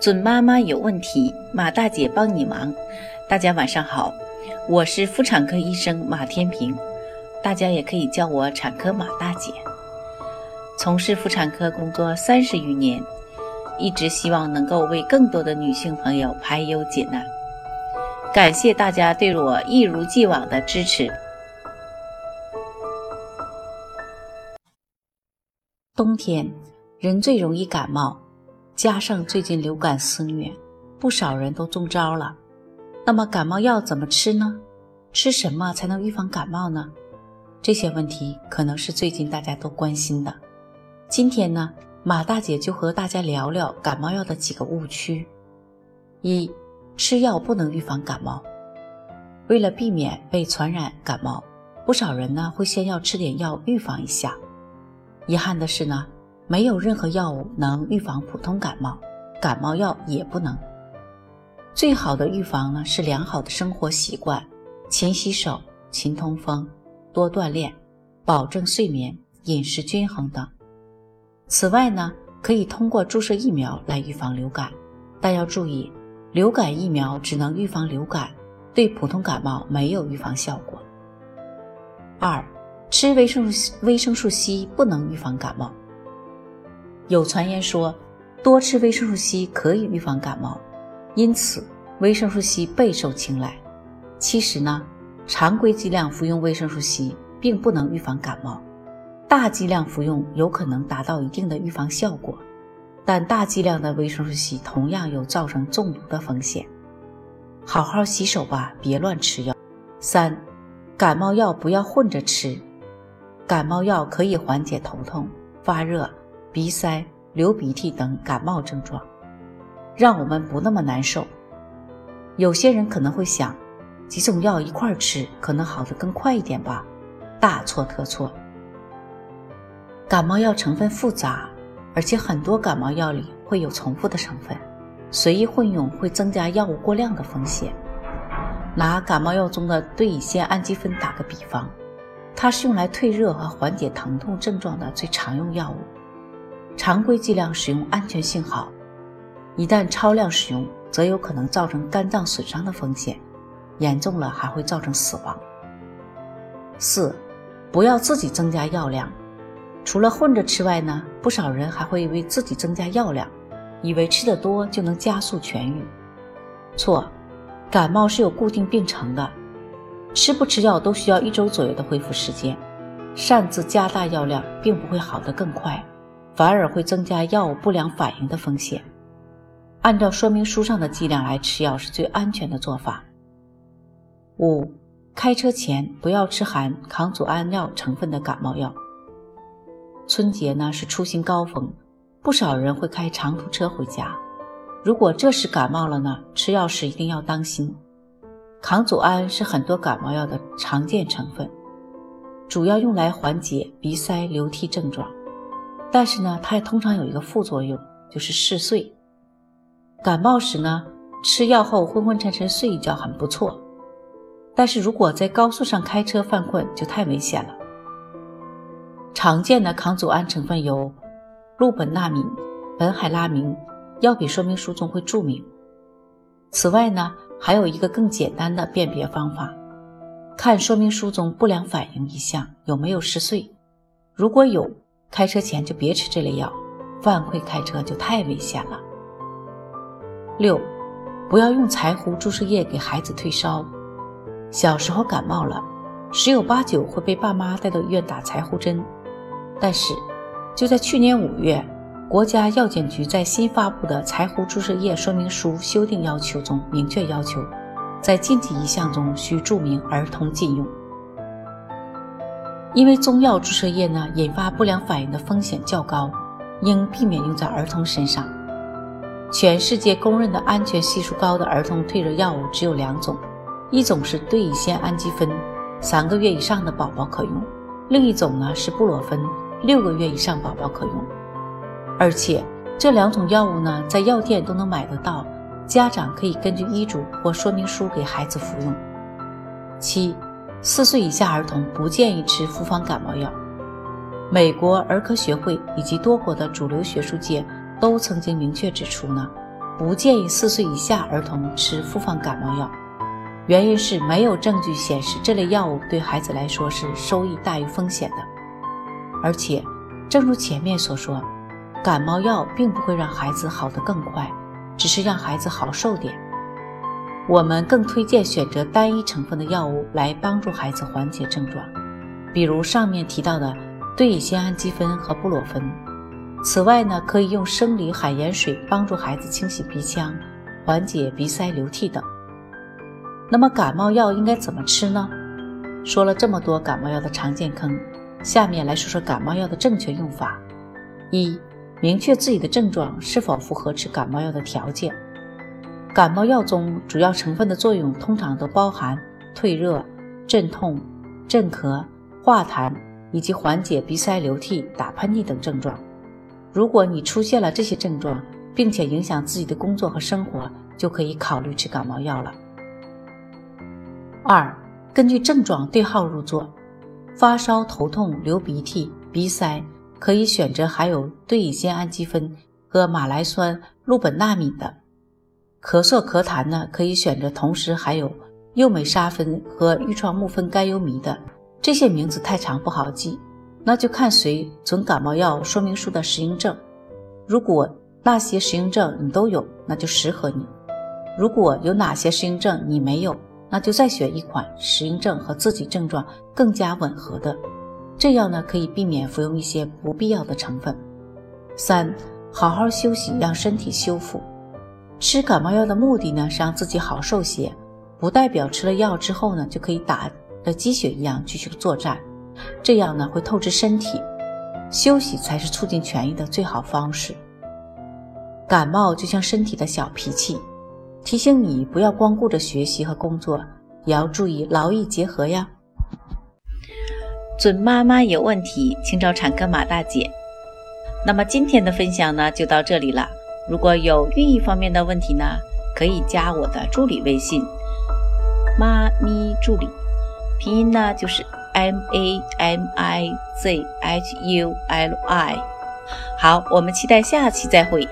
准妈妈有问题，马大姐帮你忙。大家晚上好，我是妇产科医生马天平，大家也可以叫我产科马大姐。从事妇产科工作三十余年，一直希望能够为更多的女性朋友排忧解难。感谢大家对我一如既往的支持。冬天人最容易感冒。加上最近流感肆虐，不少人都中招了。那么感冒药怎么吃呢？吃什么才能预防感冒呢？这些问题可能是最近大家都关心的。今天呢，马大姐就和大家聊聊感冒药的几个误区。一、吃药不能预防感冒。为了避免被传染感冒，不少人呢会先要吃点药预防一下。遗憾的是呢。没有任何药物能预防普通感冒，感冒药也不能。最好的预防呢是良好的生活习惯，勤洗手、勤通风、多锻炼，保证睡眠、饮食均衡等。此外呢，可以通过注射疫苗来预防流感，但要注意，流感疫苗只能预防流感，对普通感冒没有预防效果。二，吃维生素维生素 C 不能预防感冒。有传言说，多吃维生素 C 可以预防感冒，因此维生素 C 备受青睐。其实呢，常规剂量服用维生素 C 并不能预防感冒，大剂量服用有可能达到一定的预防效果，但大剂量的维生素 C 同样有造成中毒的风险。好好洗手吧，别乱吃药。三，感冒药不要混着吃，感冒药可以缓解头痛、发热。鼻塞、流鼻涕等感冒症状，让我们不那么难受。有些人可能会想，几种药一块吃，可能好的更快一点吧？大错特错。感冒药成分复杂，而且很多感冒药里会有重复的成分，随意混用会增加药物过量的风险。拿感冒药中的对乙酰氨基酚打个比方，它是用来退热和缓解疼痛症状的最常用药物。常规剂量使用安全性好，一旦超量使用，则有可能造成肝脏损伤的风险，严重了还会造成死亡。四，不要自己增加药量。除了混着吃外呢，不少人还会为自己增加药量，以为吃得多就能加速痊愈。错，感冒是有固定病程的，吃不吃药都需要一周左右的恢复时间，擅自加大药量并不会好得更快。反而会增加药物不良反应的风险。按照说明书上的剂量来吃药是最安全的做法。五、开车前不要吃含抗组胺药成分的感冒药。春节呢是出行高峰，不少人会开长途车回家。如果这时感冒了呢，吃药时一定要当心。抗组胺是很多感冒药的常见成分，主要用来缓解鼻塞、流涕症状。但是呢，它也通常有一个副作用，就是嗜睡。感冒时呢，吃药后昏昏沉沉睡一觉很不错，但是如果在高速上开车犯困，就太危险了。常见的抗组胺成分有氯苯那敏、苯海拉明，药品说明书中会注明。此外呢，还有一个更简单的辨别方法，看说明书中不良反应一项有没有嗜睡，如果有。开车前就别吃这类药，犯困开车就太危险了。六，不要用柴胡注射液给孩子退烧。小时候感冒了，十有八九会被爸妈带到医院打柴胡针。但是，就在去年五月，国家药监局在新发布的柴胡注射液说明书修订要求中明确要求，在禁忌一项中需注明儿童禁用。因为中药注射液呢，引发不良反应的风险较高，应避免用在儿童身上。全世界公认的安全系数高的儿童退热药物只有两种，一种是对乙酰氨基酚，三个月以上的宝宝可用；另一种呢是布洛芬，六个月以上宝宝可用。而且这两种药物呢，在药店都能买得到，家长可以根据医嘱或说明书给孩子服用。七。四岁以下儿童不建议吃复方感冒药。美国儿科学会以及多国的主流学术界都曾经明确指出呢，不建议四岁以下儿童吃复方感冒药，原因是没有证据显示这类药物对孩子来说是收益大于风险的。而且，正如前面所说，感冒药并不会让孩子好得更快，只是让孩子好受点。我们更推荐选择单一成分的药物来帮助孩子缓解症状，比如上面提到的对乙酰氨基酚和布洛芬。此外呢，可以用生理海盐水帮助孩子清洗鼻腔，缓解鼻塞流涕等。那么感冒药应该怎么吃呢？说了这么多感冒药的常见坑，下面来说说感冒药的正确用法。一、明确自己的症状是否符合吃感冒药的条件。感冒药中主要成分的作用通常都包含退热、镇痛、镇咳、化痰以及缓解鼻塞流涕、打喷嚏等症状。如果你出现了这些症状，并且影响自己的工作和生活，就可以考虑吃感冒药了。二、根据症状对号入座，发烧、头痛、流鼻涕、鼻塞，可以选择含有对乙酰氨基酚和马来酸氯苯那敏的；咳嗽、咳痰呢，可以选择同时含有右美沙芬和愈创木酚甘油醚的。这些名字太长不好记。那就看随从感冒药说明书的适应症，如果那些适应症你都有，那就适合你；如果有哪些适应症你没有，那就再选一款适应症和自己症状更加吻合的，这样呢可以避免服用一些不必要的成分。三，好好休息，让身体修复。吃感冒药的目的呢是让自己好受些，不代表吃了药之后呢就可以打了鸡血一样继续作战。这样呢会透支身体，休息才是促进痊愈的最好方式。感冒就像身体的小脾气，提醒你不要光顾着学习和工作，也要注意劳逸结合呀。准妈妈有问题，请找产科马大姐。那么今天的分享呢就到这里了。如果有孕育方面的问题呢，可以加我的助理微信“妈咪助理”，拼音呢就是。M A M I Z H U L I，好，我们期待下期再会。